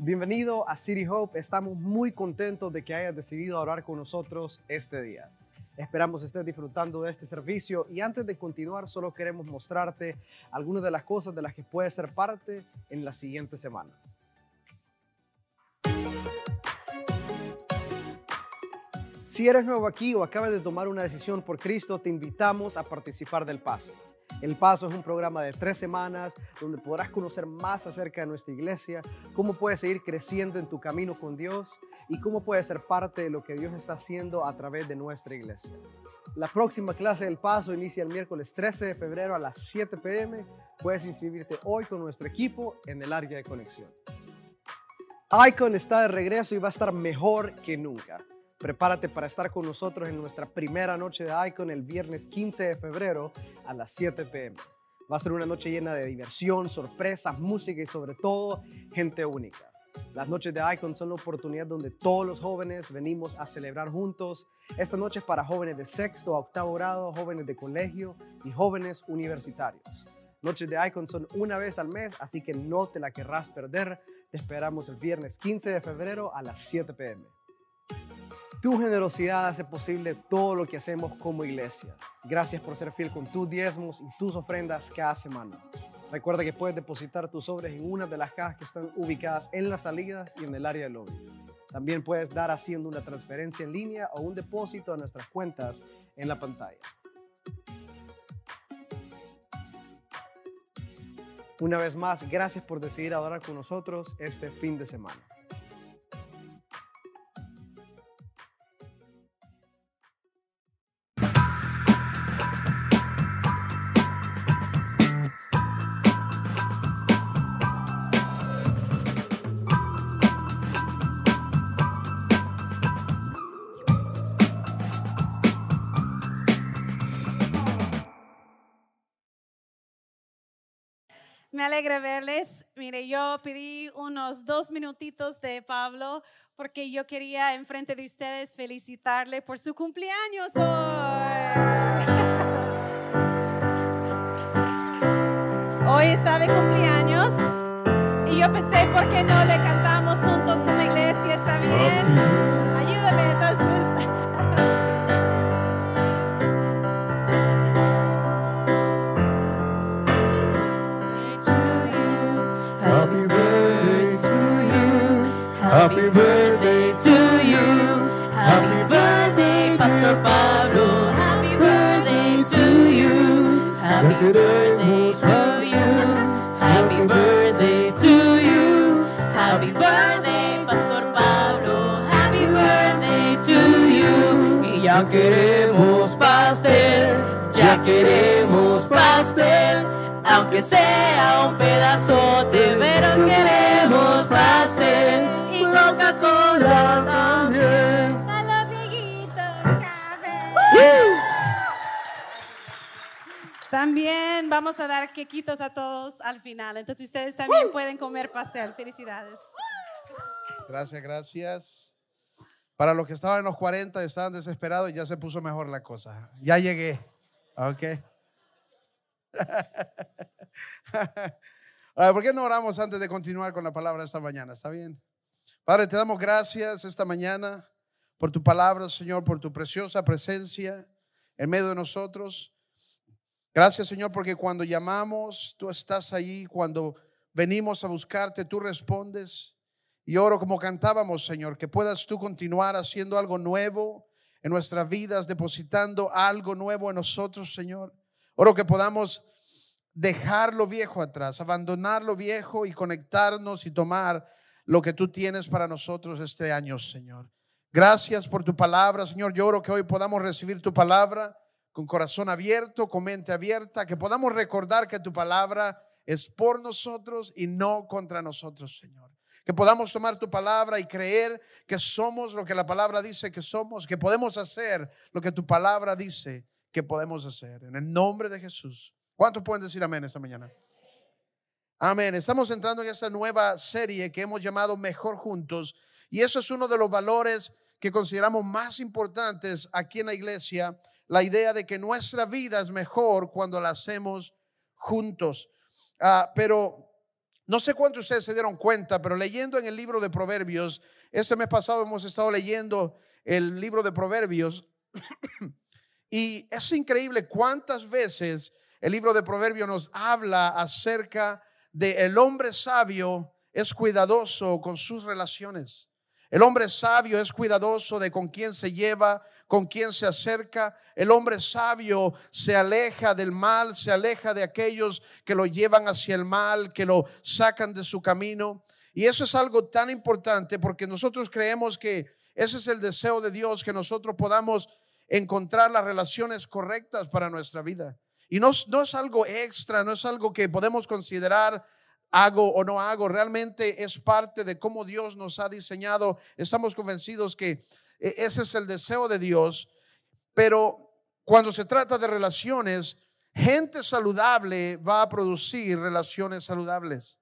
Bienvenido a City Hope. Estamos muy contentos de que hayas decidido orar con nosotros este día. Esperamos estés disfrutando de este servicio y antes de continuar solo queremos mostrarte algunas de las cosas de las que puedes ser parte en la siguiente semana. Si eres nuevo aquí o acabas de tomar una decisión por Cristo, te invitamos a participar del Paso. El Paso es un programa de tres semanas donde podrás conocer más acerca de nuestra iglesia, cómo puedes seguir creciendo en tu camino con Dios y cómo puedes ser parte de lo que Dios está haciendo a través de nuestra iglesia. La próxima clase del Paso inicia el miércoles 13 de febrero a las 7 pm. Puedes inscribirte hoy con nuestro equipo en el área de conexión. Icon está de regreso y va a estar mejor que nunca. Prepárate para estar con nosotros en nuestra primera noche de Icon el viernes 15 de febrero a las 7 pm. Va a ser una noche llena de diversión, sorpresas, música y sobre todo gente única. Las noches de Icon son la oportunidad donde todos los jóvenes venimos a celebrar juntos. Esta noche es para jóvenes de sexto a octavo grado, jóvenes de colegio y jóvenes universitarios. Noches de Icon son una vez al mes, así que no te la querrás perder. Te esperamos el viernes 15 de febrero a las 7 pm. Tu generosidad hace posible todo lo que hacemos como iglesia. Gracias por ser fiel con tus diezmos y tus ofrendas cada semana. Recuerda que puedes depositar tus sobres en una de las cajas que están ubicadas en las salidas y en el área del lobby. También puedes dar haciendo una transferencia en línea o un depósito a nuestras cuentas en la pantalla. Una vez más, gracias por decidir adorar con nosotros este fin de semana. Alegra verles. Mire, yo pedí unos dos minutitos de Pablo porque yo quería enfrente de ustedes felicitarle por su cumpleaños hoy. Hoy está de cumpleaños y yo pensé, ¿por qué no le cantamos juntos como iglesia? ¿Está bien? Ayúdame entonces. Ya queremos pastel. Ya queremos pastel. Aunque sea un pedazote, pero queremos pastel y Coca-Cola también. A los amiguitos, café. También vamos a dar quequitos a todos al final. Entonces ustedes también pueden comer pastel. Felicidades. Gracias, gracias. Para los que estaban en los 40 y estaban desesperados, ya se puso mejor la cosa. Ya llegué. Ok. ¿Por qué no oramos antes de continuar con la palabra esta mañana? ¿Está bien? Padre, te damos gracias esta mañana por tu palabra, Señor, por tu preciosa presencia en medio de nosotros. Gracias, Señor, porque cuando llamamos, tú estás ahí. Cuando venimos a buscarte, tú respondes. Y oro como cantábamos, Señor, que puedas tú continuar haciendo algo nuevo en nuestras vidas, depositando algo nuevo en nosotros, Señor. Oro que podamos dejar lo viejo atrás, abandonar lo viejo y conectarnos y tomar lo que tú tienes para nosotros este año, Señor. Gracias por tu palabra, Señor. Yo oro que hoy podamos recibir tu palabra con corazón abierto, con mente abierta, que podamos recordar que tu palabra es por nosotros y no contra nosotros, Señor. Que podamos tomar tu palabra y creer que somos lo que la palabra dice que somos, que podemos hacer lo que tu palabra dice que podemos hacer. En el nombre de Jesús. ¿Cuántos pueden decir amén esta mañana? Amén. Estamos entrando en esta nueva serie que hemos llamado Mejor Juntos. Y eso es uno de los valores que consideramos más importantes aquí en la iglesia. La idea de que nuestra vida es mejor cuando la hacemos juntos. Ah, pero No sé cuántos de ustedes se dieron cuenta, pero leyendo en el libro de Proverbios, este mes pasado hemos estado leyendo el libro de Proverbios y es increíble cuántas veces el libro de Proverbios nos habla acerca de el hombre sabio es cuidadoso con sus relaciones. El hombre sabio es cuidadoso de con quién se lleva, con quién se acerca. El hombre sabio se aleja del mal, se aleja de aquellos que lo llevan hacia el mal, que lo sacan de su camino. Y eso es algo tan importante porque nosotros creemos que ese es el deseo de Dios, que nosotros podamos encontrar las relaciones correctas para nuestra vida. Y no, no es algo extra, no es algo que podemos considerar hago o no hago, realmente es parte de cómo Dios nos ha diseñado. Estamos convencidos que ese es el deseo de Dios, pero cuando se trata de relaciones, gente saludable va a producir relaciones saludables.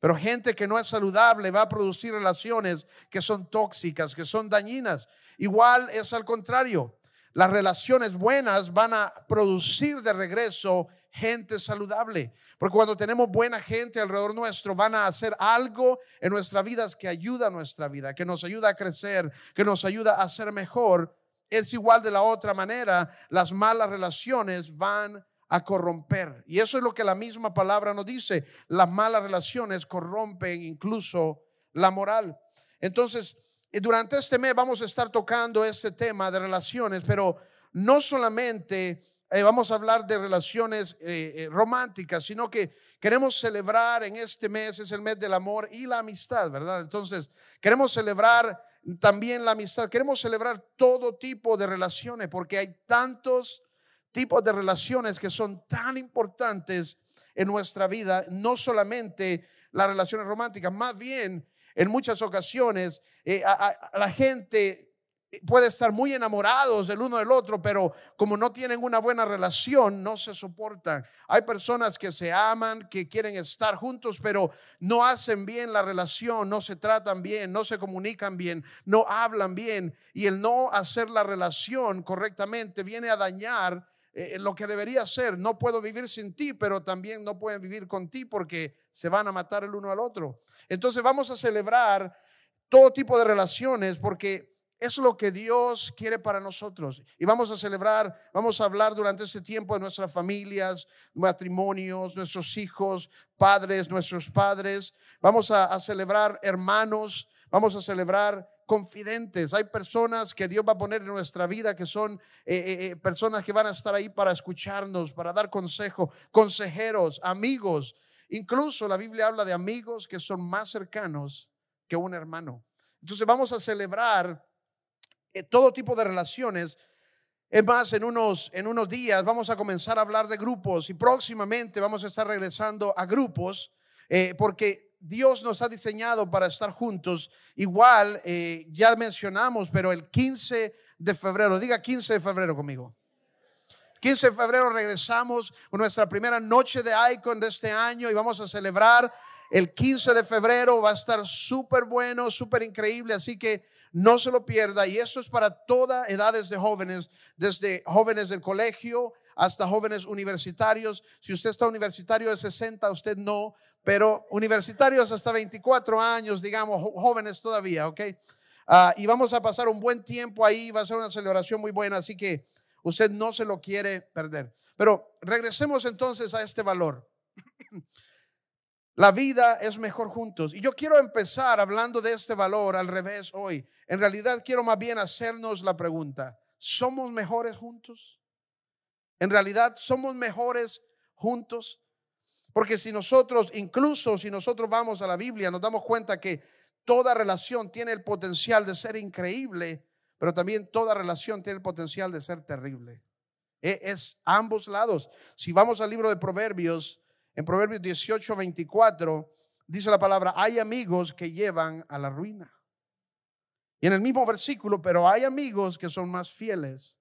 Pero gente que no es saludable va a producir relaciones que son tóxicas, que son dañinas. Igual es al contrario. Las relaciones buenas van a producir de regreso gente saludable. Porque cuando tenemos buena gente alrededor nuestro, van a hacer algo en nuestras vidas que ayuda a nuestra vida, que nos ayuda a crecer, que nos ayuda a ser mejor. Es igual de la otra manera, las malas relaciones van a corromper. Y eso es lo que la misma palabra nos dice. Las malas relaciones corrompen incluso la moral. Entonces, eh, durante este mes vamos a estar tocando este tema de relaciones, pero no solamente eh, vamos a hablar de relaciones eh, eh, románticas, sino que queremos celebrar en este mes, es el mes del amor y la amistad, ¿verdad? Entonces, queremos celebrar también la amistad, queremos celebrar todo tipo de relaciones, porque hay tantos tipos de relaciones que son tan importantes en nuestra vida, no solamente las relaciones románticas, más bien en muchas ocasiones la gente puede estar muy enamorados del uno del otro, pero como no tienen una buena relación, no se soportan. Hay personas que se aman, que quieren estar juntos, pero no hacen bien la relación, no se tratan bien, no se comunican bien, no hablan bien. Y el no hacer la relación correctamente viene a dañar eh, lo que debería ser. No puedo vivir sin ti, pero también no pueden vivir con ti porque se van a matar el uno al otro. Entonces vamos a celebrar todo tipo de relaciones porque es lo que Dios quiere para nosotros. Y vamos a celebrar, vamos a hablar durante este tiempo de nuestras familias, matrimonios, nuestros hijos, padres, nuestros padres. Vamos a, celebrar hermanos, vamos a celebrar confidentes. Hay personas que Dios va a poner en nuestra vida que son eh, eh, eh, personas que van a estar ahí para escucharnos, para dar consejo, consejeros, amigos. Incluso la Biblia habla de amigos que son más cercanos que un hermano. Entonces vamos a celebrar todo tipo de relaciones. Es más, en unos, en unos días vamos a comenzar a hablar de grupos y próximamente vamos a estar regresando a grupos eh, porque Dios nos ha diseñado para estar juntos. Igual, eh, ya mencionamos, pero el 15 de febrero, diga 15 de febrero conmigo. 15 de febrero regresamos con nuestra primera noche de Icon de este año y vamos a celebrar el 15 de febrero. Va a estar súper bueno, súper increíble. Así que no se lo pierda. Y eso es para todas edades de jóvenes, desde jóvenes del colegio hasta jóvenes universitarios. Si usted está universitario de 60, usted no, pero universitarios hasta 24 años, digamos, jóvenes todavía, ¿ok? Ah, y vamos a pasar un buen tiempo ahí, va a ser una celebración muy buena, así que usted no se lo quiere perder. Pero regresemos entonces a este valor. La vida es mejor juntos. Y yo quiero empezar hablando de este valor al revés hoy. En realidad quiero más bien hacernos la pregunta, ¿somos mejores juntos? En realidad, ¿somos mejores juntos? Porque si nosotros, incluso si nosotros vamos a la Biblia, nos damos cuenta que toda relación tiene el potencial de ser increíble, pero también toda relación tiene el potencial de ser terrible. E, es ambos lados. Si vamos al libro de Proverbios, en Proverbios 18, 24, dice la palabra, hay amigos que llevan a la ruina. Y en el mismo versículo, pero hay amigos que son más fieles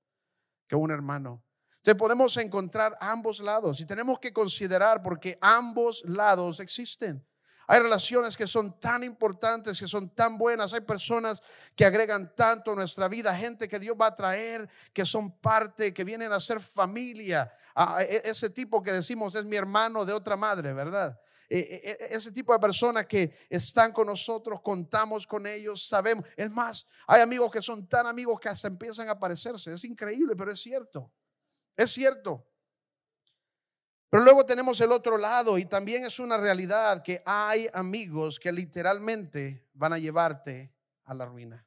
que un hermano. Entonces podemos encontrar ambos lados y tenemos que considerar porque ambos lados existen. Hay relaciones que son tan importantes, que son tan buenas. Hay personas que agregan tanto a nuestra vida, gente que Dios va a traer, que son parte, que vienen a ser familia. e- ese tipo que decimos es mi hermano de otra madre, ¿verdad? E- e- ese tipo de personas que están con nosotros, contamos con ellos, sabemos. Es más, hay amigos que son tan amigos que hasta empiezan a parecerse. Es increíble, pero es cierto. Es cierto. Pero luego tenemos el otro lado y también es una realidad que hay amigos que literalmente van a llevarte a la ruina.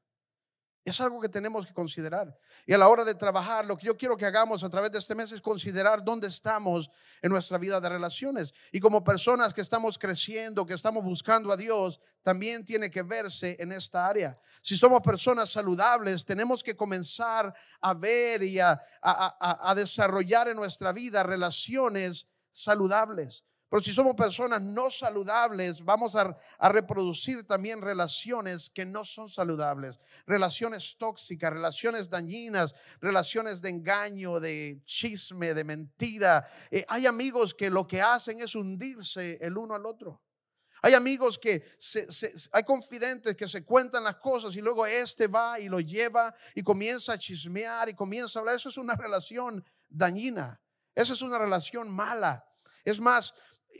Es algo que tenemos que considerar. Y a la hora de trabajar, lo que yo quiero que hagamos a través de este mes es considerar dónde estamos en nuestra vida de relaciones. Y como personas que estamos creciendo, que estamos buscando a Dios, también tiene que verse en esta área. Si somos personas saludables, tenemos que comenzar a ver y a, a- a- desarrollar en nuestra vida relaciones saludables. Pero si somos personas no saludables, vamos a, reproducir también relaciones que no son saludables, relaciones tóxicas, relaciones dañinas, relaciones de engaño, de chisme, de mentira. Eh, hay amigos que lo que hacen es hundirse el uno al otro. Hay amigos que hay confidentes que se cuentan las cosas y luego este va y lo lleva y comienza a chismear y comienza a hablar. Eso es una relación dañina. Esa es una relación mala. Es más,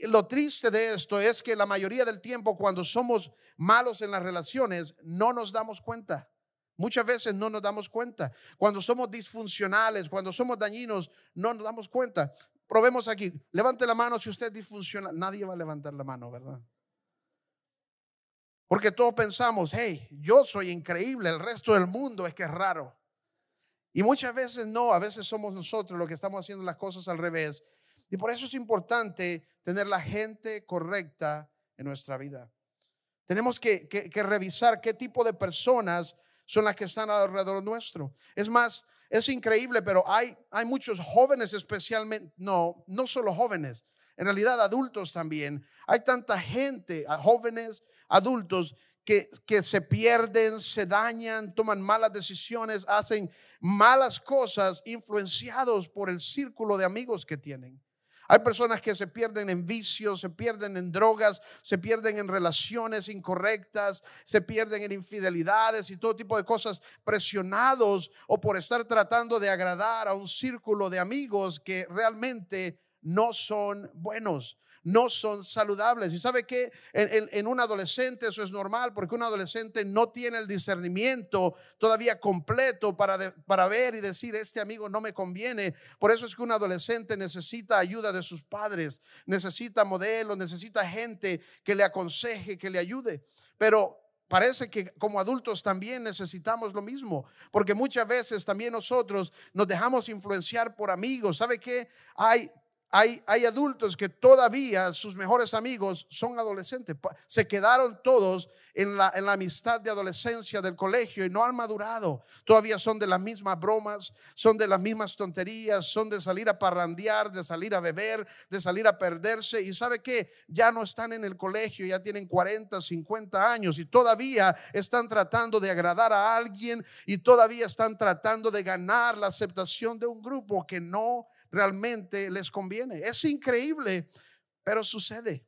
lo triste de esto es que la mayoría del tiempo cuando somos malos en las relaciones no nos damos cuenta. Muchas veces no nos damos cuenta. Cuando somos disfuncionales, cuando somos dañinos, no nos damos cuenta. Probemos aquí. Levante la mano si usted es disfuncional. Nadie va a levantar la mano, ¿verdad? Porque todos pensamos, hey, yo soy increíble, el resto del mundo es que es raro. Y muchas veces no, a veces somos nosotros los que estamos haciendo las cosas al revés. Y por eso es importante tener la gente correcta en nuestra vida. Tenemos que, que- revisar qué tipo de personas son las que están alrededor nuestro. Es más, es increíble, pero hay, muchos jóvenes especialmente, no, no solo jóvenes, en realidad adultos también. Hay tanta gente, jóvenes, adultos, que se pierden, se dañan, toman malas decisiones, hacen malas cosas influenciados por el círculo de amigos que tienen. Hay personas que se pierden en vicios, se pierden en drogas, se pierden en relaciones incorrectas, se pierden en infidelidades y todo tipo de cosas presionados o por estar tratando de agradar a un círculo de amigos que realmente no son buenos. No son saludables. Y sabe que en, un adolescente eso es normal porque un adolescente no tiene el discernimiento todavía completo para, para ver y decir, este amigo no me conviene. Por eso es que un adolescente necesita ayuda de sus padres, necesita modelos, necesita gente que le aconseje, que le ayude. Pero Parece que como adultos también necesitamos lo mismo, porque muchas veces también nosotros nos dejamos influenciar por amigos. ¿Sabe qué? Hay, hay, hay adultos que todavía sus mejores amigos son adolescentes. Se quedaron todos en la, en la amistad de adolescencia del colegio y no han madurado. Todavía son de las mismas bromas, son de las mismas tonterías, son de salir a parrandear, de salir a beber, de salir a perderse. Y sabe que ya no están en el colegio, ya tienen 40, 50 años y todavía están tratando de agradar a alguien y todavía están tratando de ganar la aceptación de un grupo que no realmente les conviene. Es increíble, pero sucede.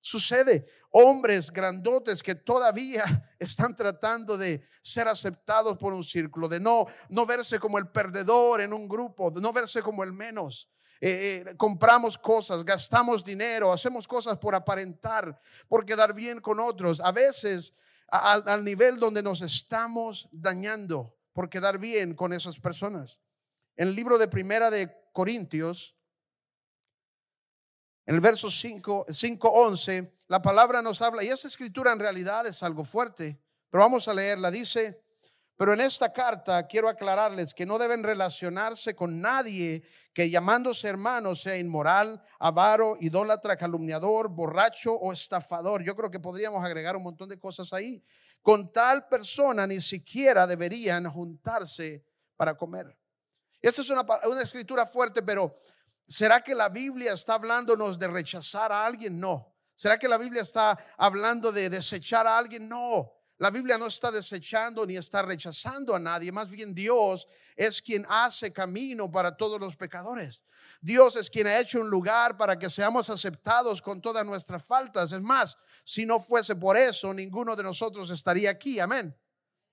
Sucede. Hombres grandotes que todavía están tratando de ser aceptados por un círculo, de no, no verse como el perdedor en un grupo, de no verse como el menos. Eh, eh, compramos cosas, gastamos dinero, hacemos cosas por aparentar, por quedar bien con otros. A veces al nivel donde nos estamos dañando por quedar bien con esas personas. En el libro de Primera de Corintios, en el verso 5, 5.11, la palabra nos habla, y esa escritura en realidad es algo fuerte, pero vamos a leerla. Dice, pero en esta carta quiero aclararles que no deben relacionarse con nadie que llamándose hermano sea inmoral, avaro, idólatra, calumniador, borracho o estafador. Yo creo que podríamos agregar un montón de cosas ahí. Con tal persona ni siquiera deberían juntarse para comer. Esa es una, una escritura fuerte, pero ¿será que la Biblia está hablándonos de rechazar a alguien? No. ¿Será que la Biblia está hablando de desechar a alguien? No. La Biblia no está desechando ni está rechazando a nadie. Más bien Dios es quien hace camino para todos los pecadores. Dios es quien ha hecho un lugar para que seamos aceptados con todas nuestras faltas. Es más, si no fuese por eso, ninguno de nosotros estaría aquí. Amén.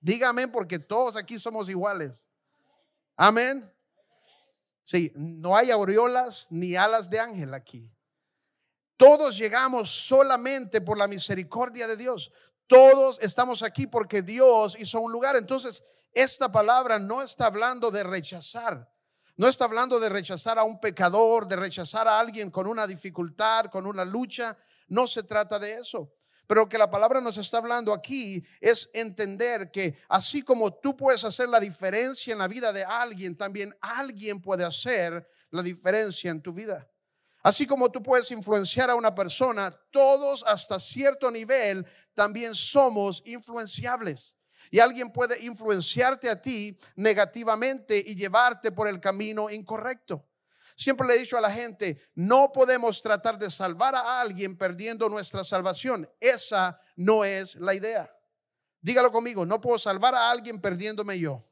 Dígame porque todos aquí somos iguales. Amén. Sí, no hay aureolas ni alas de ángel aquí. Todos llegamos solamente por la misericordia de Dios. Todos estamos aquí porque Dios hizo un lugar. Entonces, esta palabra no está hablando de rechazar. No está hablando de rechazar a un pecador, de rechazar a alguien con una dificultad, con una lucha. No se trata de eso. Pero que la palabra nos está hablando aquí es entender que así como tú puedes hacer la diferencia en la vida de alguien, también alguien puede hacer la diferencia en tu vida. Así como tú puedes influenciar a una persona, todos hasta cierto nivel también somos influenciables. Y alguien puede influenciarte a ti negativamente y llevarte por el camino incorrecto. Siempre le he dicho a la gente, no podemos tratar de salvar a alguien perdiendo nuestra salvación. Esa no es la idea. Dígalo conmigo, no puedo salvar a alguien perdiéndome yo.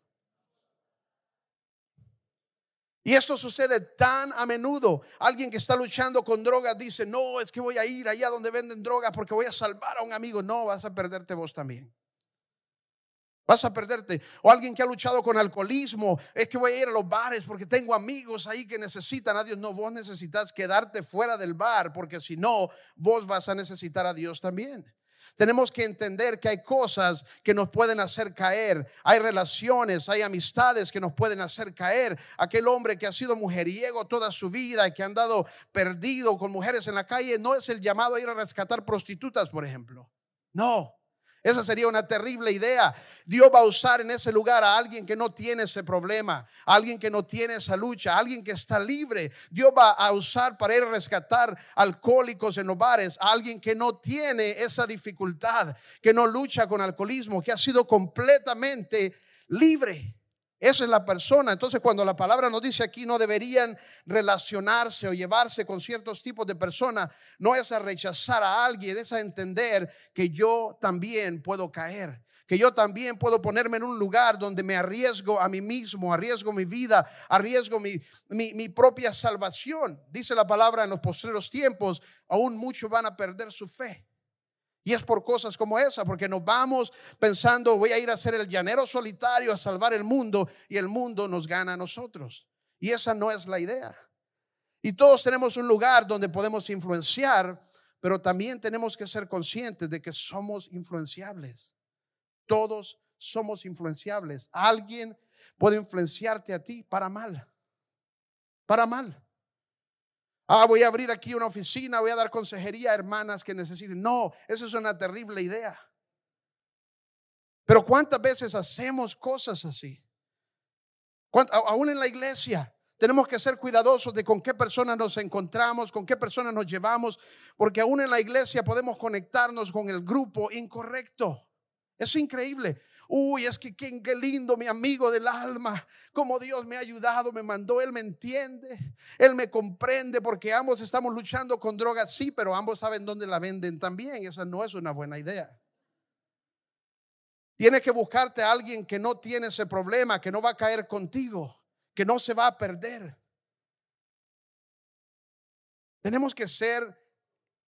Y esto sucede tan a menudo. Alguien que está luchando con drogas dice, no, es que voy a ir allá donde venden drogas porque voy a salvar a un amigo. No, vas a perderte vos también. Vas a perderte. O alguien que ha luchado con alcoholismo, es que voy a ir a los bares porque tengo amigos ahí que necesitan a Dios. No, vos necesitas quedarte fuera del bar porque si no, vos vas a necesitar a Dios también. Tenemos que entender que hay cosas que nos pueden hacer caer. Hay relaciones, hay amistades que nos pueden hacer caer. Aquel hombre que ha sido mujeriego toda su vida y que ha andado perdido con mujeres en la calle, no es el llamado a ir a rescatar prostitutas, por ejemplo. No. Esa sería una terrible idea. Dios va a usar en ese lugar a alguien que no tiene ese problema, a alguien que no tiene esa lucha, a alguien que está libre. Dios va a usar para ir a rescatar alcohólicos en los bares, a alguien que no tiene esa dificultad, que no lucha con alcoholismo, que ha sido completamente libre. Esa es la persona. Entonces, cuando la palabra nos dice aquí no deberían relacionarse o llevarse con ciertos tipos de personas, no es a rechazar a alguien, es a entender que yo también puedo caer. Que yo también puedo ponerme en un lugar donde me arriesgo a mí mismo, arriesgo mi vida, arriesgo mi, propia salvación. Dice la palabra en los postreros tiempos, aún muchos van a perder su fe. Y es por cosas como esa, porque nos vamos pensando, voy a ir a ser el llanero solitario, a salvar el mundo, y el mundo nos gana a nosotros. Y esa no es la idea. Y todos tenemos un lugar donde podemos influenciar, pero también tenemos que ser conscientes de que somos influenciables. Todos somos influenciables. Alguien puede influenciarte a ti para mal. Para mal. Ah, voy a abrir aquí una oficina, voy a dar consejería a hermanas que necesiten. No, eso es una terrible idea. Pero ¿cuántas veces hacemos cosas así? Aún en la iglesia tenemos que ser cuidadosos de con qué personas nos encontramos, con qué personas nos llevamos, porque aún en la iglesia podemos conectarnos con el grupo incorrecto. Es increíble. Uy, es que qué, lindo mi amigo del alma, como Dios me ha ayudado, me mandó, Él me entiende, Él me comprende, porque ambos estamos luchando con drogas, sí, pero ambos saben dónde la venden también. Esa no es una buena idea. Tienes que buscarte a alguien que no tiene ese problema, que no va a caer contigo, que no se va a perder. Tenemos que ser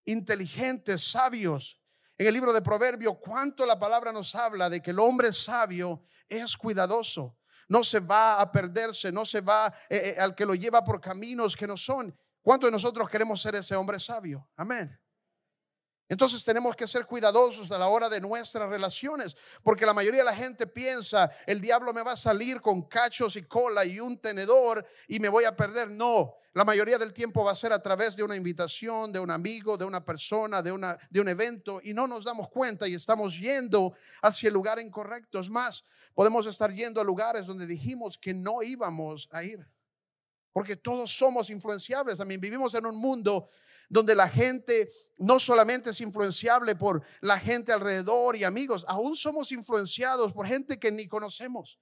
inteligentes, sabios, en el libro de Proverbios, cuánto la palabra nos habla de que el hombre sabio es cuidadoso. No se va a perderse, no se va eh, eh, al que lo lleva por caminos que no son. ¿Cuántos de nosotros queremos ser ese hombre sabio? Amén. Entonces tenemos que ser cuidadosos a la hora de nuestras relaciones, porque la mayoría de la gente piensa, el diablo me va a salir con cachos y cola y un tenedor y me voy a perder. No, la mayoría del tiempo va a ser a través de una invitación, de un amigo, de una persona, de, una, de un evento y no nos damos cuenta y estamos yendo hacia el lugar incorrecto. Es más, podemos estar yendo a lugares donde dijimos que no íbamos a ir. Porque todos somos influenciables. También vivimos en un mundo donde la gente no solamente es influenciable por la gente alrededor y amigos, aún somos influenciados por gente que ni conocemos.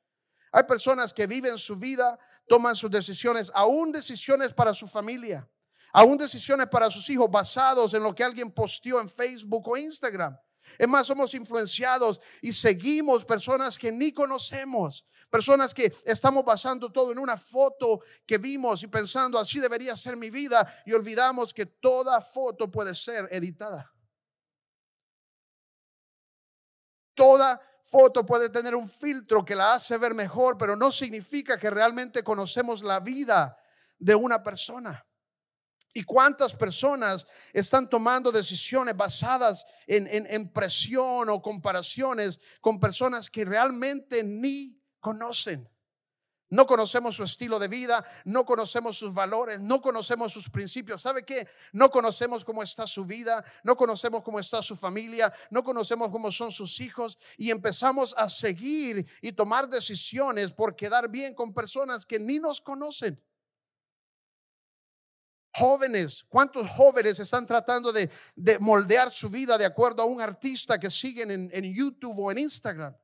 Hay personas que viven su vida, toman sus decisiones, aún decisiones para su familia, aún decisiones para sus hijos basados en lo que alguien posteó en Facebook o Instagram. Es más, somos influenciados y seguimos personas que ni conocemos, personas que estamos basando todo en una foto que vimos y pensando así debería ser mi vida y olvidamos que toda foto puede ser editada. Toda foto puede tener un filtro que la hace ver mejor, pero no significa que realmente conocemos la vida de una persona. ¿Y cuántas personas están tomando decisiones basadas en, en, presión o comparaciones con personas que realmente ni conocen? No conocemos su estilo de vida, no conocemos sus valores, no conocemos sus principios. ¿Sabe qué? No conocemos cómo está su vida, no conocemos cómo está su familia, no conocemos cómo son sus hijos y empezamos a seguir y tomar decisiones por quedar bien con personas que ni nos conocen. Jóvenes, ¿cuántos jóvenes están tratando de, de moldear su vida de acuerdo a un artista que siguen en, en YouTube o en Instagram?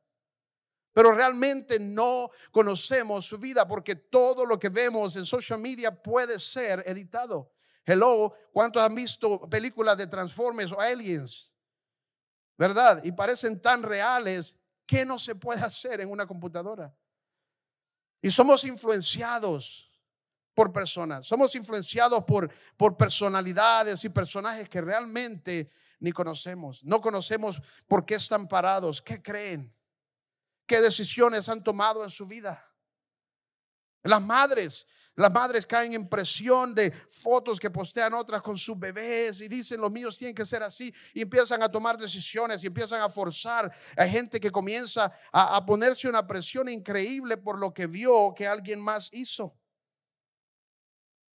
Pero realmente no conocemos su vida porque todo lo que vemos en social media puede ser editado. Hello, ¿cuántos han visto películas de Transformers o Aliens? ¿Verdad? Y parecen tan reales que no se puede hacer en una computadora. Y somos influenciados por personas, somos influenciados por, por personalidades y personajes que realmente ni conocemos. No conocemos por qué están parados, qué creen qué decisiones han tomado en su vida. Las madres, las madres caen en presión de fotos que postean otras con sus bebés y dicen los míos tienen que ser así y empiezan a tomar decisiones y empiezan a forzar. Hay gente que comienza a, a ponerse una presión increíble por lo que vio que alguien más hizo.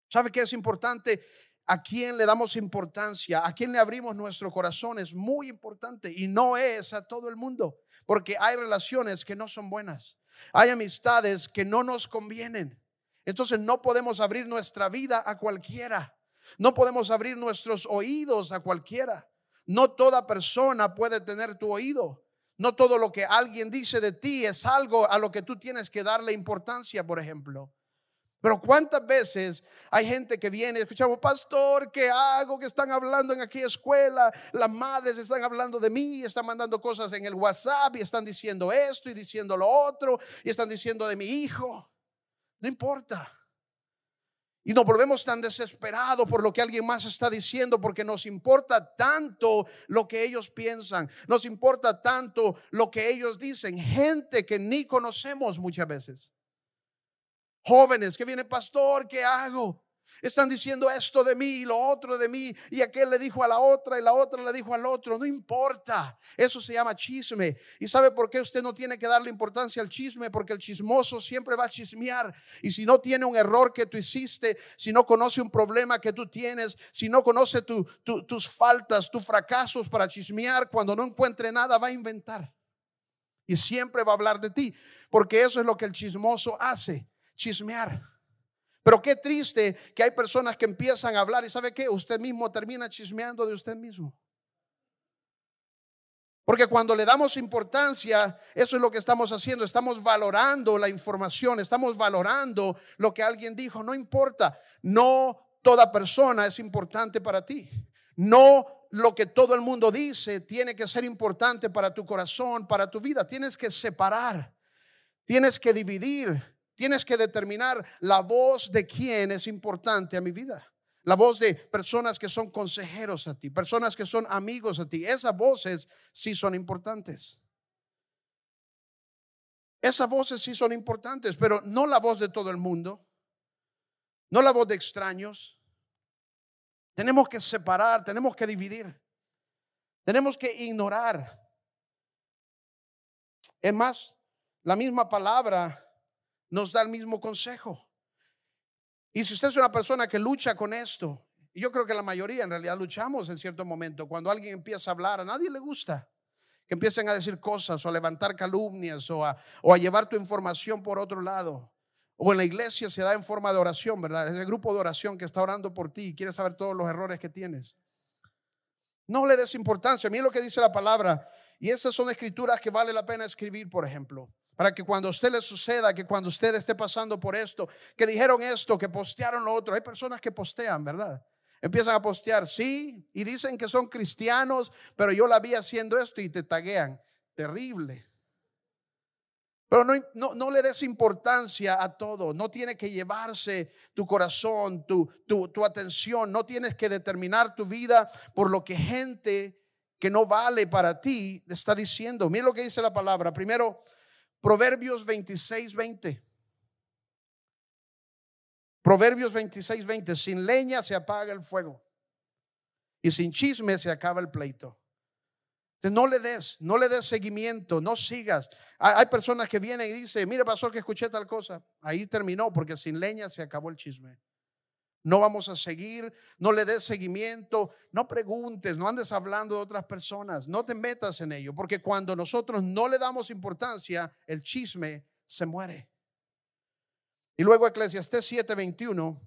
¿Sabe qué es importante? a quién le damos importancia, a quién le abrimos nuestro corazón es muy importante y no es a todo el mundo, porque hay relaciones que no son buenas, hay amistades que no nos convienen. Entonces no podemos abrir nuestra vida a cualquiera, no podemos abrir nuestros oídos a cualquiera. No toda persona puede tener tu oído. No todo lo que alguien dice de ti es algo a lo que tú tienes que darle importancia, por ejemplo. Pero cuántas veces hay gente que viene, escuchamos, pastor, ¿qué hago? Que están hablando en aquella escuela, las madres están hablando de mí, están mandando cosas en el WhatsApp y están diciendo esto y diciendo lo otro y están diciendo de mi hijo. No importa. Y nos volvemos tan desesperados por lo que alguien más está diciendo porque nos importa tanto lo que ellos piensan, nos importa tanto lo que ellos dicen, gente que ni conocemos muchas veces. Jóvenes que viene, pastor, ¿qué hago? Están diciendo esto de mí y lo otro de mí. Y aquel le dijo a la otra y la otra le dijo al otro. No importa. Eso se llama chisme. ¿Y sabe por qué usted no tiene que darle importancia al chisme? Porque el chismoso siempre va a chismear. Y si no tiene un error que tú hiciste, si no conoce un problema que tú tienes, si no conoce tus faltas, tus fracasos para chismear, cuando no encuentre nada va a inventar. Y siempre va a hablar de ti. Porque eso es lo que el chismoso hace chismear. Pero qué triste que hay personas que empiezan a hablar y sabe que usted mismo termina chismeando de usted mismo. Porque cuando le damos importancia, eso es lo que estamos haciendo, estamos valorando la información, estamos valorando lo que alguien dijo, no importa, no toda persona es importante para ti. No lo que todo el mundo dice tiene que ser importante para tu corazón, para tu vida. Tienes que separar, tienes que dividir Tienes que determinar la voz de quién es importante a mi vida. La voz de personas que son consejeros a ti, personas que son amigos a ti. Esas voces sí son importantes. Esas voces sí son importantes, pero no la voz de todo el mundo, no la voz de extraños. Tenemos que separar, tenemos que dividir, tenemos que ignorar. Es más, la misma palabra nos da el mismo consejo. Y si usted es una persona que lucha con esto, y yo creo que la mayoría en realidad luchamos en cierto momento, cuando alguien empieza a hablar, a nadie le gusta que empiecen a decir cosas o a levantar calumnias o a, llevar tu información por otro lado. O en la iglesia se da en forma de oración, ¿verdad? Es el grupo de oración que está orando por ti y quiere saber todos los errores que tienes. No le des importancia. Mira lo que dice la palabra. Y esas son escrituras que vale la pena escribir, por ejemplo. Para que cuando a usted le suceda, que cuando usted esté pasando por esto, que dijeron esto, que postearon lo otro. Hay personas que postean, ¿verdad? Empiezan a postear, sí, y dicen que son cristianos, pero yo la vi haciendo esto y te taguean. Terrible. Pero no, no, no, le des importancia a todo. No tiene que llevarse tu corazón, tu, tu, tu, atención. No tienes que determinar tu vida por lo que gente que no vale para ti está diciendo. Mira lo que dice la palabra. Primero, Proverbios 26, 20. Proverbios 26, 20. Sin leña se apaga el fuego. Y sin chisme se acaba el pleito. Entonces, no le des, no le des seguimiento, no sigas. Hay, personas que vienen y dicen, mire, pastor, que escuché tal cosa. Ahí terminó, porque sin leña se acabó el chisme. No vamos a seguir, no le des seguimiento, no preguntes, no andes hablando de otras personas, no te metas en ello, porque cuando nosotros no le damos importancia, el chisme se muere. Y luego Eclesiastés 7:21,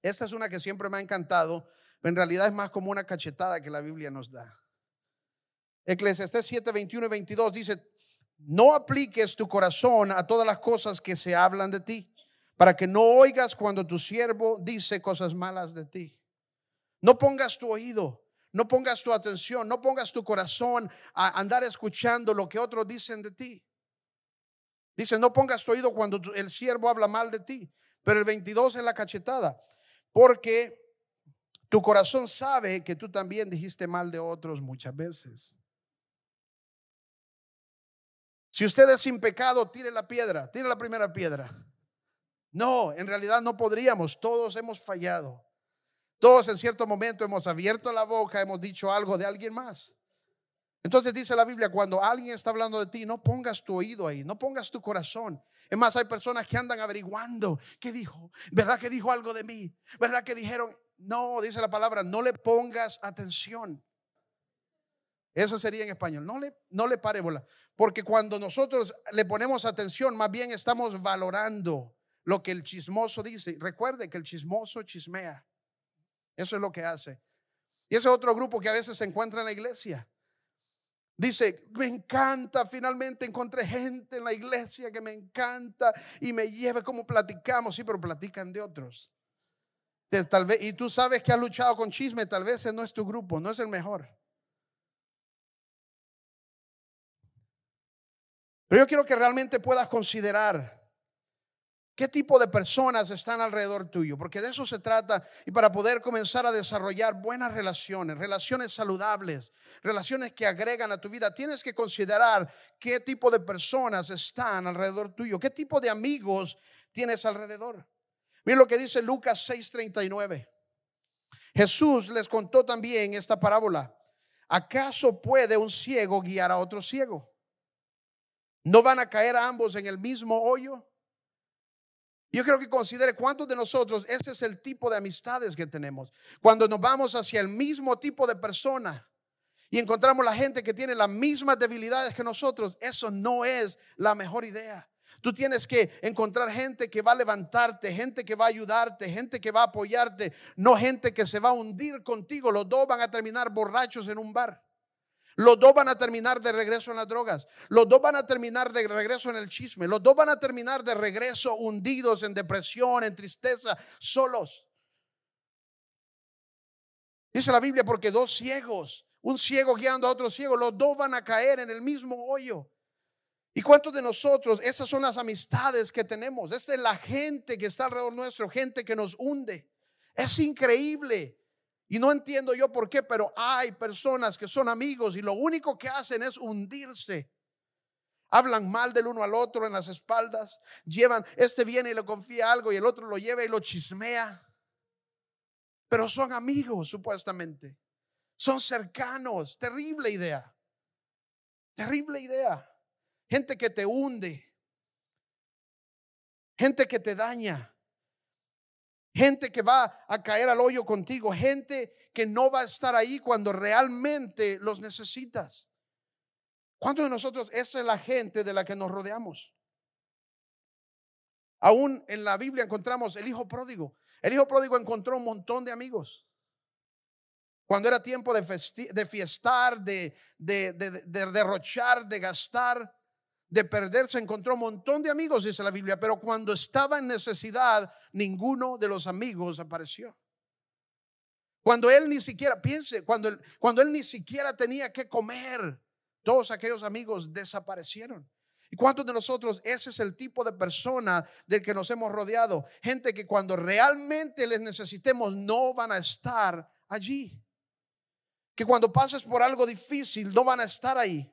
esta es una que siempre me ha encantado, pero en realidad es más como una cachetada que la Biblia nos da. Eclesiastés 7, 21 y 22 dice, no apliques tu corazón a todas las cosas que se hablan de ti, para que no oigas cuando tu siervo dice cosas malas de ti. No pongas tu oído, no pongas tu atención, no pongas tu corazón a andar escuchando lo que otros dicen de ti. Dice, no pongas tu oído cuando el siervo habla mal de ti. Pero el 22 es la cachetada, porque tu corazón sabe que tú también dijiste mal de otros muchas veces. Si usted es sin pecado, tire la piedra, tire la primera piedra. No, en realidad no podríamos, todos hemos fallado. Todos en cierto momento hemos abierto la boca, hemos dicho algo de alguien más. Entonces dice la Biblia, cuando alguien está hablando de ti, no pongas tu oído ahí, no pongas tu corazón. Es más, hay personas que andan averiguando qué dijo, ¿verdad que dijo algo de mí? ¿Verdad que dijeron? No, dice la palabra, no le pongas atención. Eso sería en español. No le, no le pare bola. Porque cuando nosotros le ponemos atención, más bien estamos valorando lo que el chismoso dice. Recuerde que el chismoso chismea. Eso es lo que hace. Y ese otro grupo que a veces se encuentra en la iglesia. Dice, me encanta, finalmente encontré gente en la iglesia que me encanta y me lleva como platicamos. Sí, pero platican de otros. Tal vez, y tú sabes que has luchado con chisme, tal vez ese no es tu grupo, no es el mejor. Pero yo quiero que realmente puedas considerar qué tipo de personas están alrededor tuyo, porque de eso se trata y para poder comenzar a desarrollar buenas relaciones, relaciones saludables, relaciones que agregan a tu vida, tienes que considerar qué tipo de personas están alrededor tuyo, qué tipo de amigos tienes alrededor. Miren lo que dice Lucas 6:39. Jesús les contó también esta parábola. ¿Acaso puede un ciego guiar a otro ciego? ¿No van a caer ambos en el mismo hoyo? Yo creo que considere cuántos de nosotros ese es el tipo de amistades que tenemos. Cuando nos vamos hacia el mismo tipo de persona y encontramos la gente que tiene las mismas debilidades que nosotros, eso no es la mejor idea. Tú tienes que encontrar gente que va a levantarte, gente que va a ayudarte, gente que va a apoyarte, no gente que se va a hundir contigo. Los dos van a terminar borrachos en un bar. Los dos van a terminar de regreso en las drogas. Los dos van a terminar de regreso en el chisme. Los dos van a terminar de regreso hundidos en depresión, en tristeza, solos. Dice la Biblia, porque dos ciegos, un ciego guiando a otro ciego, los dos van a caer en el mismo hoyo. ¿Y cuántos de nosotros, esas son las amistades que tenemos? Esta es la gente que está alrededor nuestro, gente que nos hunde. Es increíble. Y no entiendo yo por qué, pero hay personas que son amigos y lo único que hacen es hundirse. Hablan mal del uno al otro en las espaldas. Llevan, este viene y le confía algo y el otro lo lleva y lo chismea. Pero son amigos, supuestamente. Son cercanos. Terrible idea. Terrible idea. Gente que te hunde. Gente que te daña. Gente que va a caer al hoyo contigo. Gente que no va a estar ahí cuando realmente los necesitas. ¿Cuántos de nosotros esa es la gente de la que nos rodeamos? Aún en la Biblia encontramos el hijo pródigo. El hijo pródigo encontró un montón de amigos. Cuando era tiempo de, fiestar, de derrochar, de gastar, de perderse, encontró un montón de amigos, dice la Biblia. Pero cuando estaba en necesidad, ninguno de los amigos apareció. Cuando él ni siquiera, piense, cuando él, cuando él ni siquiera tenía que comer, todos aquellos amigos desaparecieron. ¿Y cuántos de nosotros ese es el tipo de persona del que nos hemos rodeado? Gente que cuando realmente les necesitemos no van a estar allí. Que cuando pases por algo difícil no van a estar ahí.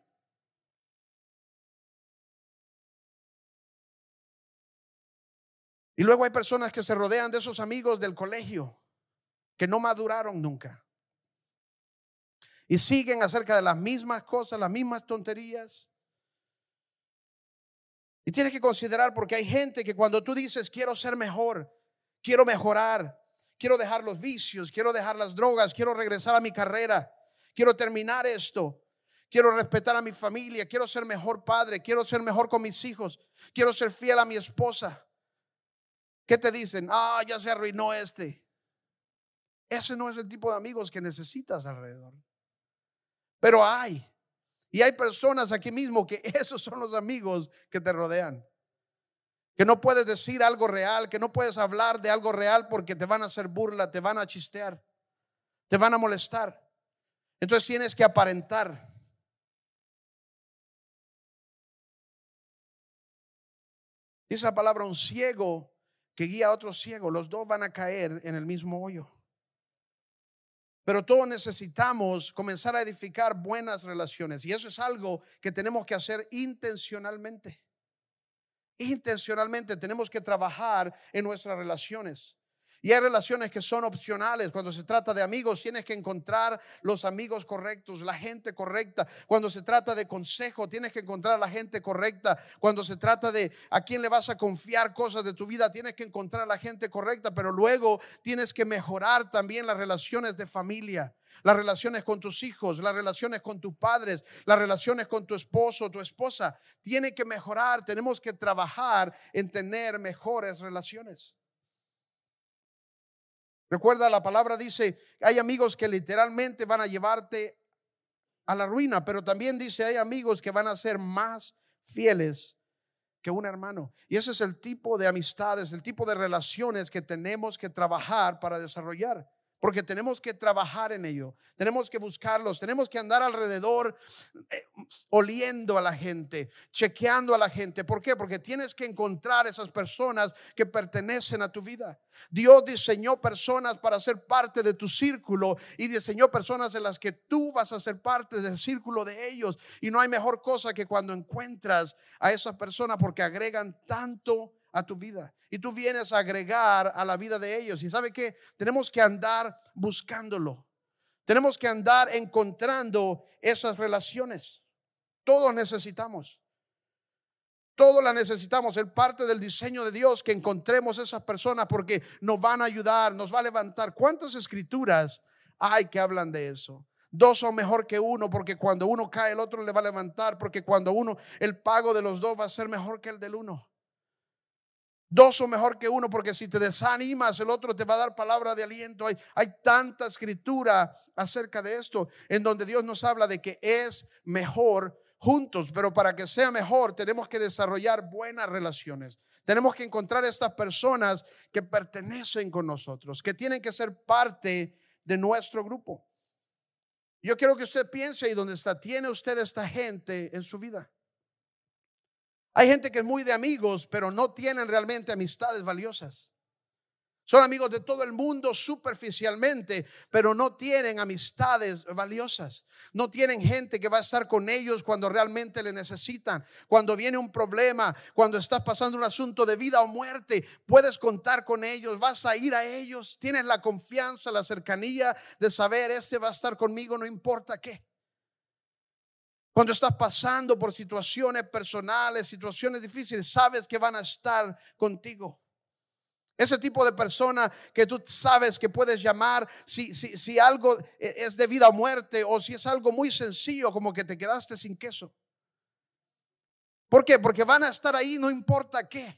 Y luego hay personas que se rodean de esos amigos del colegio que no maduraron nunca. Y siguen acerca de las mismas cosas, las mismas tonterías. Y tienes que considerar porque hay gente que cuando tú dices quiero ser mejor, quiero mejorar, quiero dejar los vicios, quiero dejar las drogas, quiero regresar a mi carrera, quiero terminar esto, quiero respetar a mi familia, quiero ser mejor padre, quiero ser mejor con mis hijos, quiero ser fiel a mi esposa. ¿Qué te dicen? Ah, ya se arruinó este. Ese no es el tipo de amigos que necesitas alrededor. Pero hay. Y hay personas aquí mismo que esos son los amigos que te rodean. Que no puedes decir algo real, que no puedes hablar de algo real porque te van a hacer burla, te van a chistear, te van a molestar. Entonces tienes que aparentar. Dice la palabra un ciego que guía a otro ciego, los dos van a caer en el mismo hoyo. Pero todos necesitamos comenzar a edificar buenas relaciones y eso es algo que tenemos que hacer intencionalmente. Intencionalmente tenemos que trabajar en nuestras relaciones. Y hay relaciones que son opcionales. Cuando se trata de amigos, tienes que encontrar los amigos correctos, la gente correcta. Cuando se trata de consejo, tienes que encontrar la gente correcta. Cuando se trata de a quién le vas a confiar cosas de tu vida, tienes que encontrar la gente correcta. Pero luego tienes que mejorar también las relaciones de familia. Las relaciones con tus hijos, las relaciones con tus padres, las relaciones con tu esposo, tu esposa. Tiene que mejorar, tenemos que trabajar en tener mejores relaciones. Recuerda, la palabra dice, hay amigos que literalmente van a llevarte a la ruina, pero también dice, hay amigos que van a ser más fieles que un hermano. Y ese es el tipo de amistades, el tipo de relaciones que tenemos que trabajar para desarrollar porque tenemos que trabajar en ello, tenemos que buscarlos, tenemos que andar alrededor eh, oliendo a la gente, chequeando a la gente. ¿Por qué? Porque tienes que encontrar esas personas que pertenecen a tu vida. Dios diseñó personas para ser parte de tu círculo y diseñó personas de las que tú vas a ser parte del círculo de ellos. Y no hay mejor cosa que cuando encuentras a esas personas porque agregan tanto a tu vida. Y tú vienes a agregar a la vida de ellos. Y sabe que tenemos que andar buscándolo. Tenemos que andar encontrando esas relaciones. Todos necesitamos. Todos la necesitamos. Es parte del diseño de Dios que encontremos esas personas porque nos van a ayudar, nos va a levantar. ¿Cuántas escrituras hay que hablan de eso? Dos son mejor que uno porque cuando uno cae el otro le va a levantar porque cuando uno el pago de los dos va a ser mejor que el del uno. Dos son mejor que uno porque si te desanimas, el otro te va a dar palabra de aliento. Hay, hay tanta escritura acerca de esto en donde Dios nos habla de que es mejor juntos, pero para que sea mejor tenemos que desarrollar buenas relaciones. Tenemos que encontrar estas personas que pertenecen con nosotros, que tienen que ser parte de nuestro grupo. Yo quiero que usted piense y donde está, tiene usted esta gente en su vida. Hay gente que es muy de amigos, pero no tienen realmente amistades valiosas. Son amigos de todo el mundo superficialmente, pero no tienen amistades valiosas. No tienen gente que va a estar con ellos cuando realmente le necesitan. Cuando viene un problema, cuando estás pasando un asunto de vida o muerte, puedes contar con ellos, vas a ir a ellos. Tienes la confianza, la cercanía de saber, este va a estar conmigo, no importa qué. Cuando estás pasando por situaciones personales, situaciones difíciles, sabes que van a estar contigo. Ese tipo de persona que tú sabes que puedes llamar si, si, si algo e, es de vida o muerte o si es algo muy sencillo como que te quedaste sin queso. ¿Por qué? Porque van a estar ahí no importa qué.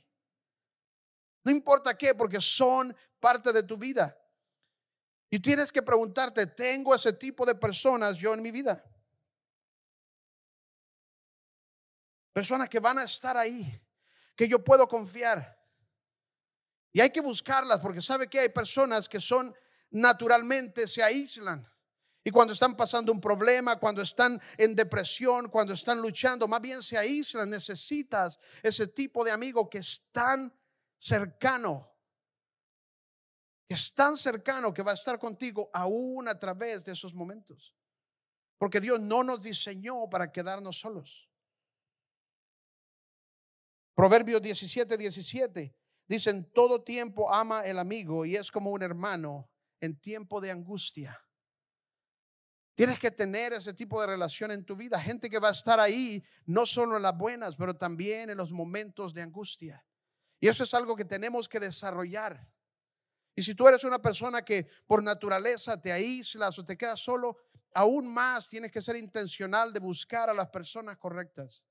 No importa qué, porque son parte de tu vida. Y tienes que preguntarte, ¿tengo ese tipo de personas yo en mi vida? Personas que van a estar ahí, que yo puedo confiar. Y hay que buscarlas porque sabe que hay personas que son naturalmente se aíslan. Y cuando están pasando un problema, cuando están en depresión, cuando están luchando, más bien se aíslan. Necesitas ese tipo de amigo que es tan cercano, que es tan cercano que va a estar contigo aún a través de esos momentos. Porque Dios no nos diseñó para quedarnos solos. Proverbios 17, 17 Dicen, todo tiempo ama el amigo y es como un hermano en tiempo de angustia. Tienes que tener ese tipo de relación en tu vida. Gente que va a estar ahí, no solo en las buenas, pero también en los momentos de angustia. Y eso es algo que tenemos que desarrollar. Y si tú eres una persona que por naturaleza te aíslas o te quedas solo, aún más tienes que ser intencional de buscar a las personas correctas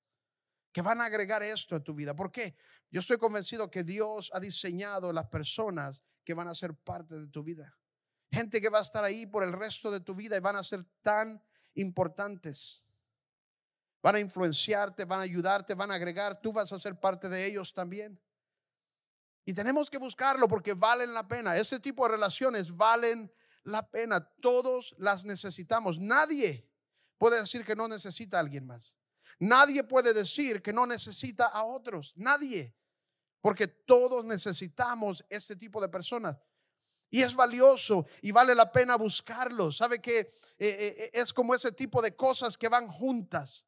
que van a agregar esto a tu vida. ¿Por qué? Yo estoy convencido que Dios ha diseñado las personas que van a ser parte de tu vida. Gente que va a estar ahí por el resto de tu vida y van a ser tan importantes. Van a influenciarte, van a ayudarte, van a agregar. Tú vas a ser parte de ellos también. Y tenemos que buscarlo porque valen la pena. Ese tipo de relaciones valen la pena. Todos las necesitamos. Nadie puede decir que no necesita a alguien más. Nadie puede decir que no necesita a otros. Nadie. Porque todos necesitamos este tipo de personas. Y es valioso y vale la pena buscarlo. ¿Sabe que eh, eh, es como ese tipo de cosas que van juntas?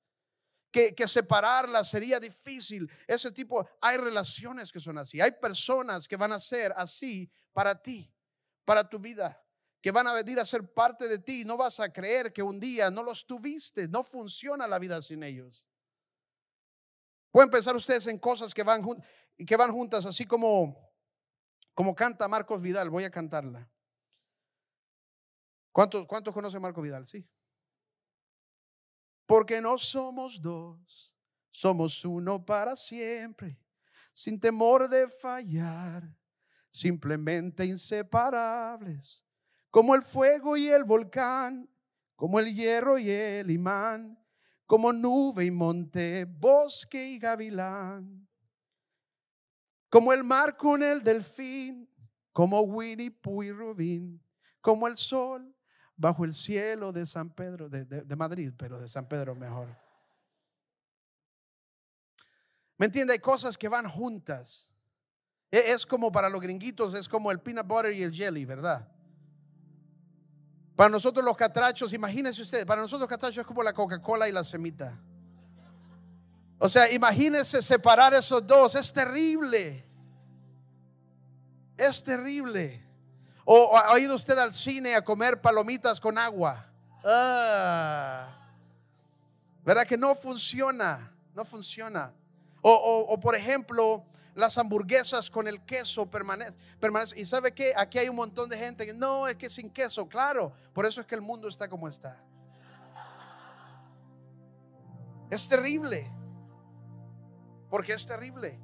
que, que separarlas sería difícil. Ese tipo, hay relaciones que son así. Hay personas que van a ser así para ti, para tu vida que van a venir a ser parte de ti. No vas a creer que un día no los tuviste. No funciona la vida sin ellos. Pueden pensar ustedes en cosas que van, que van juntas, así como, como canta Marcos Vidal. Voy a cantarla. ¿Cuántos, cuántos conocen Marcos Vidal? Sí. Porque no somos dos, somos uno para siempre, sin temor de fallar, simplemente inseparables, como el fuego y el volcán, como el hierro y el imán, como nube y monte, bosque y gavilán, como el mar con el delfín, como Winnie Pooh y Rubín, como el sol bajo el cielo de San Pedro, de, Madrid, pero de San Pedro mejor. ¿Me entiende? Hay cosas que van juntas. E, es como para los gringuitos, es como el peanut butter y el jelly, ¿verdad? Para nosotros los catrachos, imagínense ustedes, para nosotros los catrachos es como la Coca-Cola y la semita. O sea, imagínense separar esos dos, es terrible. Es terrible. ¿O ha ido usted al cine a comer palomitas con agua? Ah. ¿Verdad que no funciona? No funciona. O, por ejemplo, las hamburguesas con el queso permanece, permanece. Y sabe que aquí hay un montón de gente que no, es que sin queso, claro. Por eso es que el mundo está como está. Es terrible. Porque es terrible.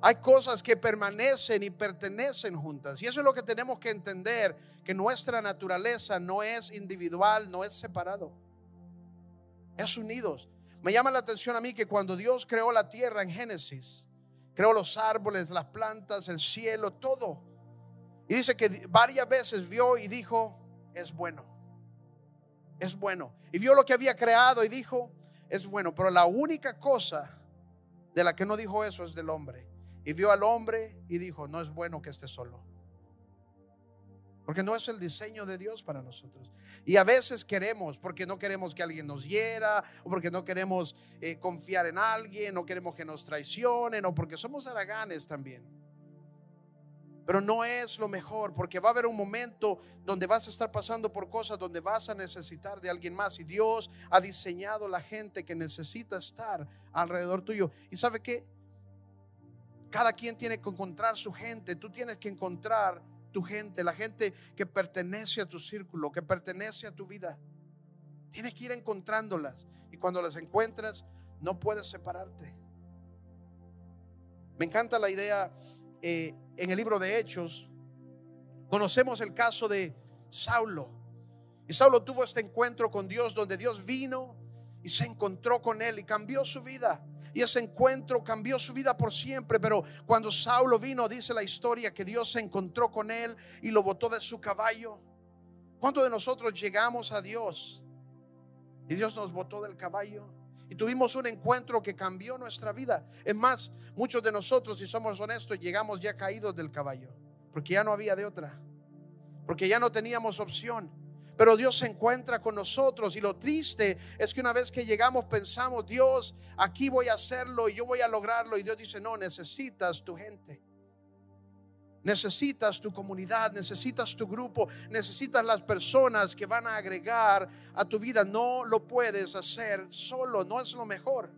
Hay cosas que permanecen y pertenecen juntas. Y eso es lo que tenemos que entender, que nuestra naturaleza no es individual, no es separado. Es unidos. Me llama la atención a mí que cuando Dios creó la tierra en Génesis, creó los árboles, las plantas, el cielo, todo. Y dice que varias veces vio y dijo, es bueno. Es bueno. Y vio lo que había creado y dijo, es bueno. Pero la única cosa de la que no dijo eso es del hombre. Y vio al hombre y dijo, no es bueno que esté solo. Porque no es el diseño de Dios para nosotros. Y a veces queremos, porque no queremos que alguien nos hiera, o porque no queremos eh, confiar en alguien, no queremos que nos traicionen, o porque somos haraganes también. Pero no es lo mejor, porque va a haber un momento donde vas a estar pasando por cosas donde vas a necesitar de alguien más. Y Dios ha diseñado la gente que necesita estar alrededor tuyo. ¿Y sabe qué? Cada quien tiene que encontrar su gente. Tú tienes que encontrar tu gente, la gente que pertenece a tu círculo, que pertenece a tu vida. Tienes que ir encontrándolas. Y cuando las encuentras, no puedes separarte. Me encanta la idea eh, en el libro de Hechos. Conocemos el caso de Saulo. Y Saulo tuvo este encuentro con Dios donde Dios vino y se encontró con él y cambió su vida. Y ese encuentro cambió su vida por siempre. Pero cuando Saulo vino, dice la historia que Dios se encontró con él y lo botó de su caballo. ¿Cuántos de nosotros llegamos a Dios y Dios nos botó del caballo? Y tuvimos un encuentro que cambió nuestra vida. Es más, muchos de nosotros, si somos honestos, llegamos ya caídos del caballo. Porque ya no había de otra. Porque ya no teníamos opción. Pero Dios se encuentra con nosotros y lo triste es que una vez que llegamos pensamos, Dios, aquí voy a hacerlo y yo voy a lograrlo. Y Dios dice, no, necesitas tu gente. Necesitas tu comunidad, necesitas tu grupo, necesitas las personas que van a agregar a tu vida. No lo puedes hacer solo, no es lo mejor.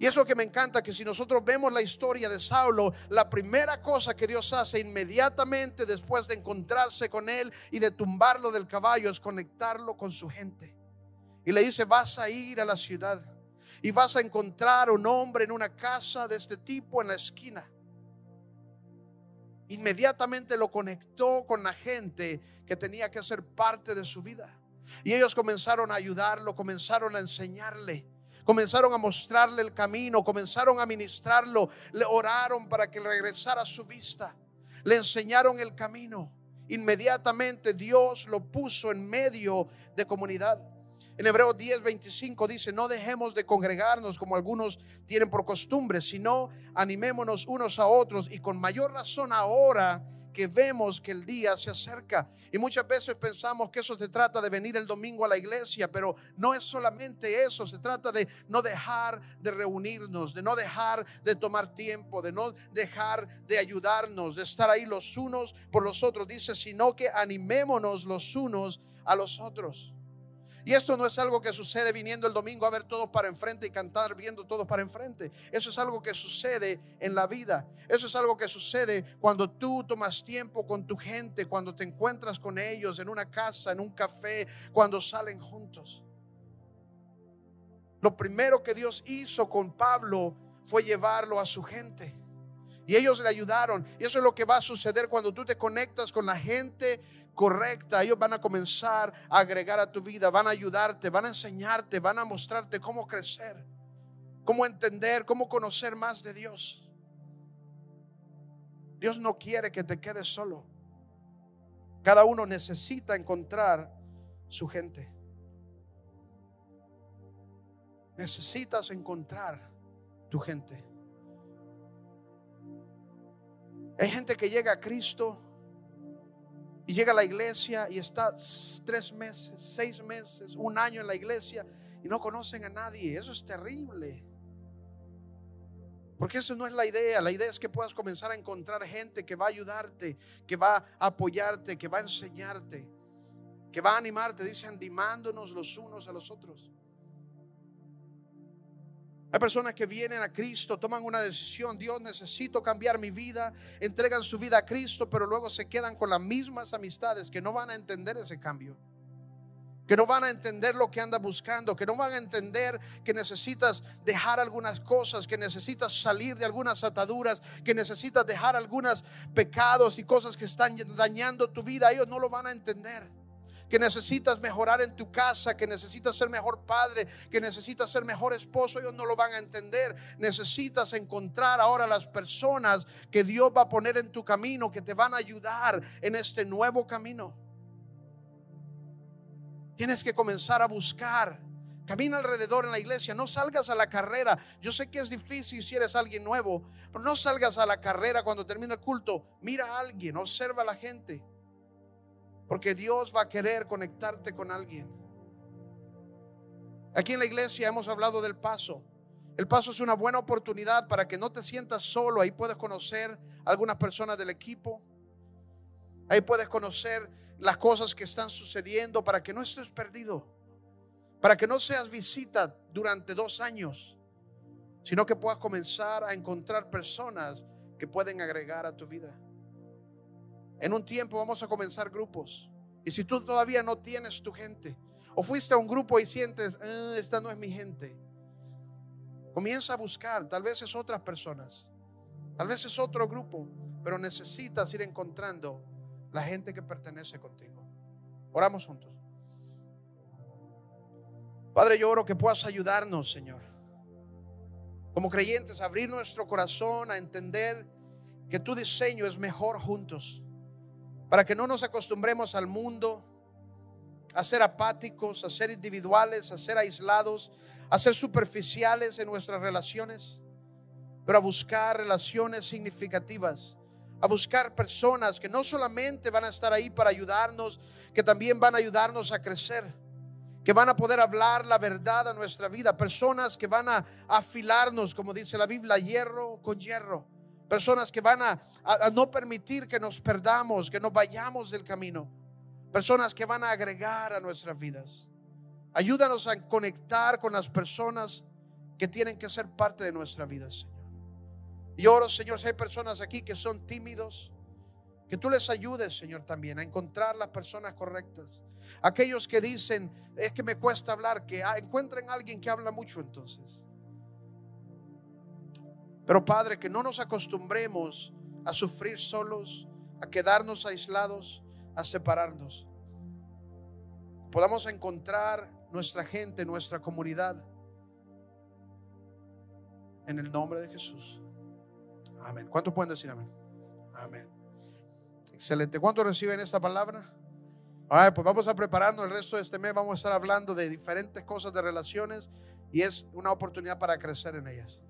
Y eso que me encanta, que si nosotros vemos la historia de Saulo, la primera cosa que Dios hace inmediatamente después de encontrarse con él y de tumbarlo del caballo es conectarlo con su gente. Y le dice, vas a ir a la ciudad y vas a encontrar un hombre en una casa de este tipo en la esquina inmediatamente lo conectó con la gente que tenía que ser parte de su vida. Y ellos comenzaron a ayudarlo, comenzaron a enseñarle, comenzaron a mostrarle el camino, comenzaron a ministrarlo, le oraron para que regresara a su vista, le enseñaron el camino. Inmediatamente Dios lo puso en medio de comunidad. En Hebreos 10, 25 dice, no dejemos de congregarnos como algunos tienen por costumbre, sino animémonos unos a otros y con mayor razón ahora que vemos que el día se acerca. Y muchas veces pensamos que eso se trata de venir el domingo a la iglesia, pero no es solamente eso, se trata de no dejar de reunirnos, de no dejar de tomar tiempo, de no dejar de ayudarnos, de estar ahí los unos por los otros. Dice, sino que animémonos los unos a los otros. Y esto no es algo que sucede viniendo el domingo a ver todos para enfrente y cantar viendo todos para enfrente. Eso es algo que sucede en la vida. Eso es algo que sucede cuando tú tomas tiempo con tu gente, cuando te encuentras con ellos en una casa, en un café, cuando salen juntos. Lo primero que Dios hizo con Pablo fue llevarlo a su gente. Y ellos le ayudaron. Y eso es lo que va a suceder cuando tú te conectas con la gente correcta, ellos van a comenzar a agregar a tu vida, van a ayudarte, van a enseñarte, van a mostrarte cómo crecer, cómo entender, cómo conocer más de Dios. Dios no quiere que te quedes solo. Cada uno necesita encontrar su gente. Necesitas encontrar tu gente. Hay gente que llega a Cristo y llega a la iglesia y está tres meses, seis meses, un año en la iglesia y no conocen a nadie. Eso es terrible. Porque eso no es la idea. La idea es que puedas comenzar a encontrar gente que va a ayudarte, que va a apoyarte, que va a enseñarte, que va a animarte. Dice, animándonos los unos a los otros. Hay personas que vienen a Cristo, toman una decisión, Dios necesito cambiar mi vida, entregan su vida a Cristo, pero luego se quedan con las mismas amistades que no van a entender ese cambio. Que no van a entender lo que anda buscando, que no van a entender que necesitas dejar algunas cosas, que necesitas salir de algunas ataduras, que necesitas dejar algunos pecados y cosas que están dañando tu vida. Ellos no lo van a entender que necesitas mejorar en tu casa, que necesitas ser mejor padre, que necesitas ser mejor esposo, ellos no lo van a entender. Necesitas encontrar ahora las personas que Dios va a poner en tu camino, que te van a ayudar en este nuevo camino. Tienes que comenzar a buscar. Camina alrededor en la iglesia, no salgas a la carrera. Yo sé que es difícil si eres alguien nuevo, pero no salgas a la carrera cuando termine el culto. Mira a alguien, observa a la gente. Porque Dios va a querer conectarte con alguien. Aquí en la iglesia hemos hablado del paso. El paso es una buena oportunidad para que no te sientas solo. Ahí puedes conocer algunas personas del equipo. Ahí puedes conocer las cosas que están sucediendo para que no estés perdido. Para que no seas visita durante dos años, sino que puedas comenzar a encontrar personas que pueden agregar a tu vida. En un tiempo vamos a comenzar grupos. Y si tú todavía no tienes tu gente, o fuiste a un grupo y sientes, ah, esta no es mi gente, comienza a buscar, tal vez es otras personas, tal vez es otro grupo, pero necesitas ir encontrando la gente que pertenece contigo. Oramos juntos. Padre, yo oro que puedas ayudarnos, Señor. Como creyentes, abrir nuestro corazón a entender que tu diseño es mejor juntos para que no nos acostumbremos al mundo, a ser apáticos, a ser individuales, a ser aislados, a ser superficiales en nuestras relaciones, pero a buscar relaciones significativas, a buscar personas que no solamente van a estar ahí para ayudarnos, que también van a ayudarnos a crecer, que van a poder hablar la verdad a nuestra vida, personas que van a afilarnos, como dice la Biblia, hierro con hierro Personas que van a a, no permitir que nos perdamos, que nos vayamos del camino. Personas que van a agregar a nuestras vidas. Ayúdanos a conectar con las personas que tienen que ser parte de nuestra vida, Señor. Y oro, Señor, si hay personas aquí que son tímidos, que tú les ayudes, Señor, también a encontrar las personas correctas. Aquellos que dicen, es que me cuesta hablar, que ah, encuentren a alguien que habla mucho entonces. Pero Padre, que no nos acostumbremos a sufrir solos, a quedarnos aislados, a separarnos. Podamos encontrar nuestra gente, nuestra comunidad. En el nombre de Jesús. Amén. ¿Cuántos pueden decir amén? Amén. Excelente. ¿Cuántos reciben esta palabra? Ahora, pues vamos a prepararnos el resto de este mes. Vamos a estar hablando de diferentes cosas de relaciones y es una oportunidad para crecer en ellas.